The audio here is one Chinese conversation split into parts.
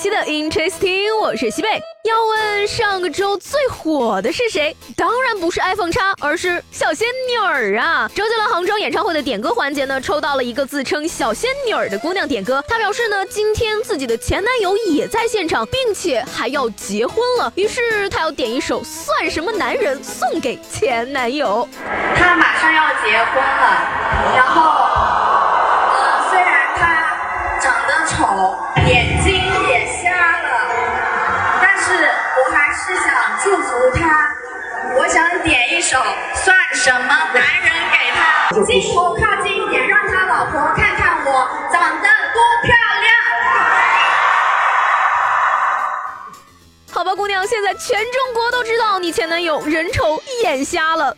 期的 Interesting，我是西贝。要问上个周最火的是谁？当然不是 iPhone 叉，而是小仙女儿啊！周杰伦杭州演唱会的点歌环节呢，抽到了一个自称小仙女儿的姑娘点歌。她表示呢，今天自己的前男友也在现场，并且还要结婚了。于是她要点一首《算什么男人》送给前男友。他马上要结婚了，然后，呃，虽然他长得丑，祝福他，我想点一首《算什么男人》给他。镜头靠近一点，让他老婆看看我长得多漂亮。好吧，姑娘，现在全中国都知道你前男友人丑眼瞎了，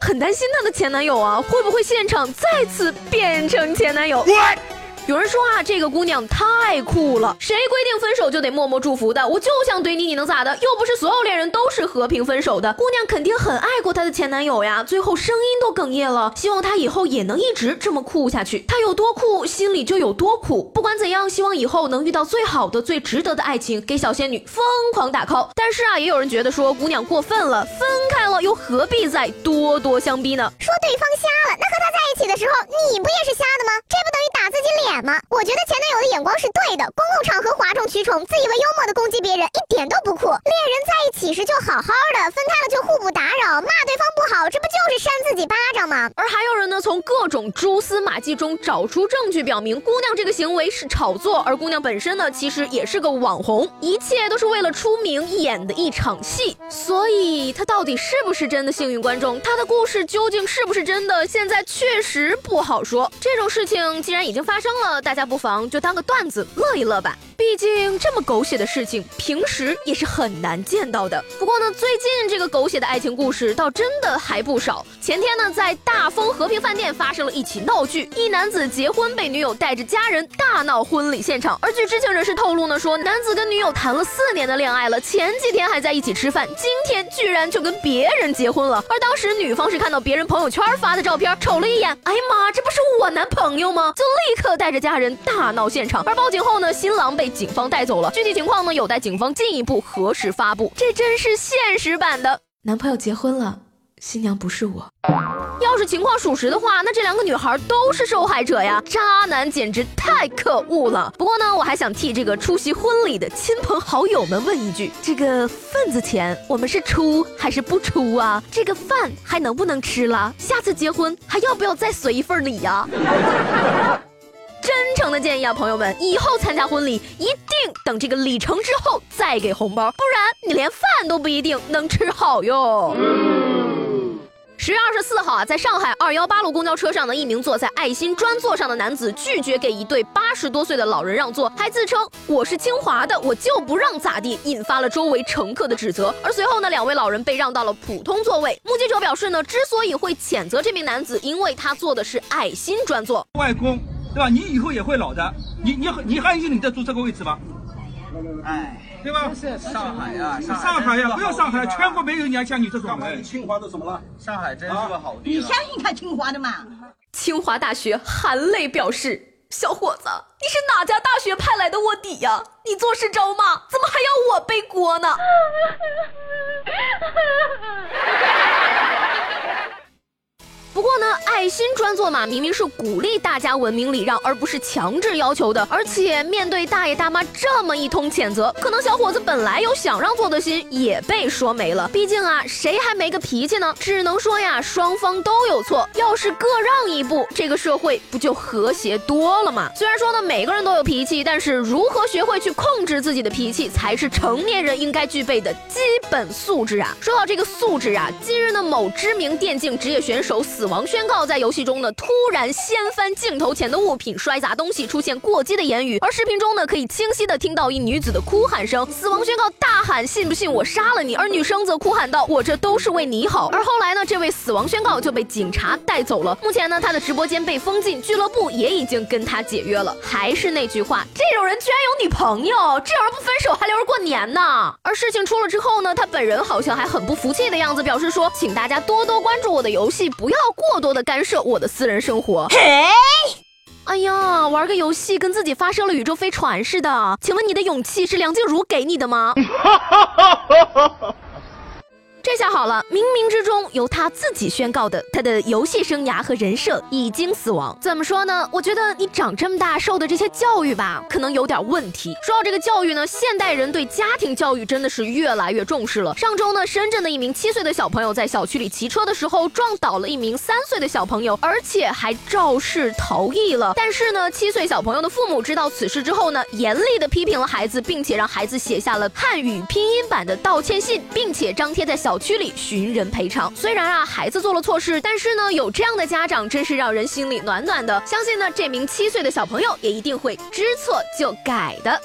很担心他的前男友啊，会不会现场再次变成前男友？有人说啊，这个姑娘太酷了，谁规定分手就得默默祝福的？我就想怼你，你能咋的？又不是所有恋人都是和平分手的。姑娘肯定很爱过她的前男友呀，最后声音都哽咽了，希望她以后也能一直这么酷下去。她有多酷，心里就有多苦。不管怎样，希望以后能遇到最好的、最值得的爱情，给小仙女疯狂打 call。但是啊，也有人觉得说姑娘过分了，分开了又何必再咄咄相逼呢？说对方瞎了，那和他在一起的时候，你不也是瞎的吗？这不等于打自己脸？吗？我觉得前男友的眼光是对的，公共场合哗众取宠，自以为幽默的攻击别人，一点都不酷。恋人在一起时就好好的，分开了就互不打扰，骂对方不好，这不就是扇自己巴掌吗？而还有人呢，从各种蛛丝马迹中找出证据，表明姑娘这个行为是炒作，而姑娘本身呢，其实也是个网红，一切都是为了出名演的一场戏。所以她到底是不是真的幸运观众？她的故事究竟是不是真的？现在确实不好说。这种事情既然已经发生了。大家不妨就当个段子乐一乐吧，毕竟这么狗血的事情平时也是很难见到的。不过呢，最近这个狗血的爱情故事倒真的还不少。前天呢，在大丰和平饭店发生了一起闹剧，一男子结婚被女友带着家人大闹婚礼现场。而据知情人士透露呢，说男子跟女友谈了四年的恋爱了，前几天还在一起吃饭，今天居然就跟别人结婚了。而当时女方是看到别人朋友圈发的照片，瞅了一眼，哎呀妈，这不是我男朋友吗？就立刻带着。家人大闹现场，而报警后呢，新郎被警方带走了。具体情况呢，有待警方进一步核实发布。这真是现实版的，男朋友结婚了，新娘不是我。要是情况属实的话，那这两个女孩都是受害者呀！渣男简直太可恶了。不过呢，我还想替这个出席婚礼的亲朋好友们问一句：这个份子钱我们是出还是不出啊？这个饭还能不能吃了？下次结婚还要不要再随一份礼呀？真诚的建议啊，朋友们，以后参加婚礼一定等这个礼成之后再给红包，不然你连饭都不一定能吃好哟。十月二十四号啊，在上海二幺八路公交车上呢一名坐在爱心专座上的男子拒绝给一对八十多岁的老人让座，还自称我是清华的，我就不让咋地，引发了周围乘客的指责。而随后呢，两位老人被让到了普通座位。目击者表示呢，之所以会谴责这名男子，因为他坐的是爱心专座。外公。对吧？你以后也会老的，你你你还有你在坐这个位置吗？哎，对吧？上海呀，上海呀，不要上海，全国没有人像你这种人。清华都怎么了？上海真是个好地方。你相信他清华的吗？清华大学含泪表示：“小伙子，你是哪家大学派来的卧底呀？你做事招骂，怎么还要我背锅呢？” 不过呢，爱心专座嘛，明明是鼓励大家文明礼让，而不是强制要求的。而且面对大爷大妈这么一通谴责，可能小伙子本来有想让座的心，也被说没了。毕竟啊，谁还没个脾气呢？只能说呀，双方都有错。要是各让一步，这个社会不就和谐多了吗？虽然说呢，每个人都有脾气，但是如何学会去控制自己的脾气，才是成年人应该具备的基本素质啊。说到这个素质啊，近日呢，某知名电竞职业选手死。死亡宣告在游戏中呢突然掀翻镜头前的物品，摔砸东西，出现过激的言语，而视频中呢可以清晰的听到一女子的哭喊声，死亡宣告大喊信不信我杀了你，而女生则哭喊道我这都是为你好。而后来呢，这位死亡宣告就被警察带走了。目前呢，他的直播间被封禁，俱乐部也已经跟他解约了。还是那句话，这种人居然有女朋友，这种人不分手还留着过年呢。而事情出了之后呢，他本人好像还很不服气的样子，表示说，请大家多多关注我的游戏，不要过多的干涉我的私人生活。嘿哎呀，玩个游戏跟自己发射了宇宙飞船似的，请问你的勇气是梁静茹给你的吗？这下好了，冥冥之中由他自己宣告的，他的游戏生涯和人设已经死亡。怎么说呢？我觉得你长这么大受的这些教育吧，可能有点问题。说到这个教育呢，现代人对家庭教育真的是越来越重视了。上周呢，深圳的一名七岁的小朋友在小区里骑车的时候撞倒了一名三岁的小朋友，而且还肇事逃逸了。但是呢，七岁小朋友的父母知道此事之后呢，严厉的批评了孩子，并且让孩子写下了汉语拼音版的道歉信，并且张贴在小。小区里寻人赔偿。虽然啊孩子做了错事，但是呢有这样的家长真是让人心里暖暖的。相信呢这名七岁的小朋友也一定会知错就改的。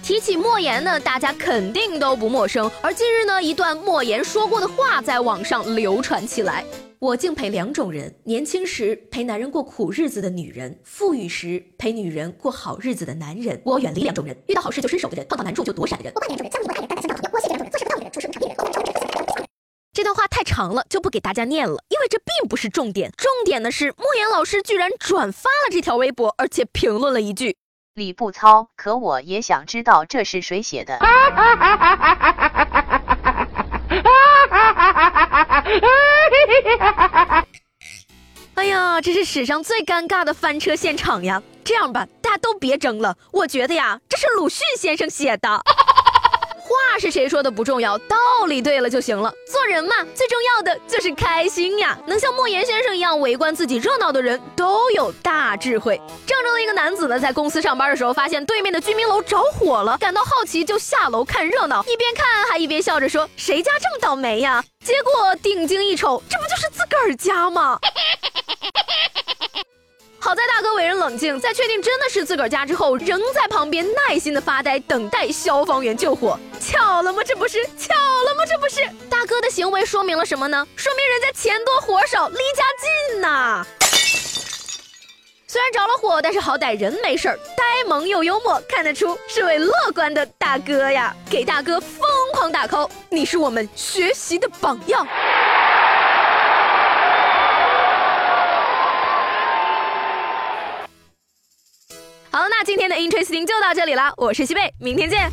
提起莫言呢，大家肯定都不陌生。而近日呢，一段莫言说过的话在网上流传起来。我敬佩两种人：年轻时陪男人过苦日子的女人，富裕时陪女人过好日子的男人。我远离两种人：遇到好事就伸手的人，碰到难处就躲闪的人。我两种人：江湖的爱人，大家相当朋友；我谢两种人：做事不当的人，处事不长的人。这段话太长了，就不给大家念了，因为这并不是重点。重点的是，莫言老师居然转发了这条微博，而且评论了一句：“李不糙，可我也想知道这是谁写的。” 哎呀，这是史上最尴尬的翻车现场呀！这样吧，大家都别争了，我觉得呀，这是鲁迅先生写的。话是谁说的不重要，道理对了就行了。做人嘛，最重要的就是开心呀。能像莫言先生一样围观自己热闹的人，都有大智慧。郑州的一个男子呢，在公司上班的时候，发现对面的居民楼着火了，感到好奇，就下楼看热闹，一边看还一边笑着说：“谁家这么倒霉呀？”结果定睛一瞅，这不就是自个儿家吗？好在大哥为人冷静，在确定真的是自个儿家之后，仍在旁边耐心的发呆，等待消防员救火。巧了吗？这不是巧了吗？这不是大哥的行为说明了什么呢？说明人家钱多活少，离家近呐。虽然着了火，但是好歹人没事儿，呆萌又幽默，看得出是位乐观的大哥呀。给大哥疯狂打 call，你是我们学习的榜样。好，那今天的 Interesting 就到这里了，我是西贝，明天见。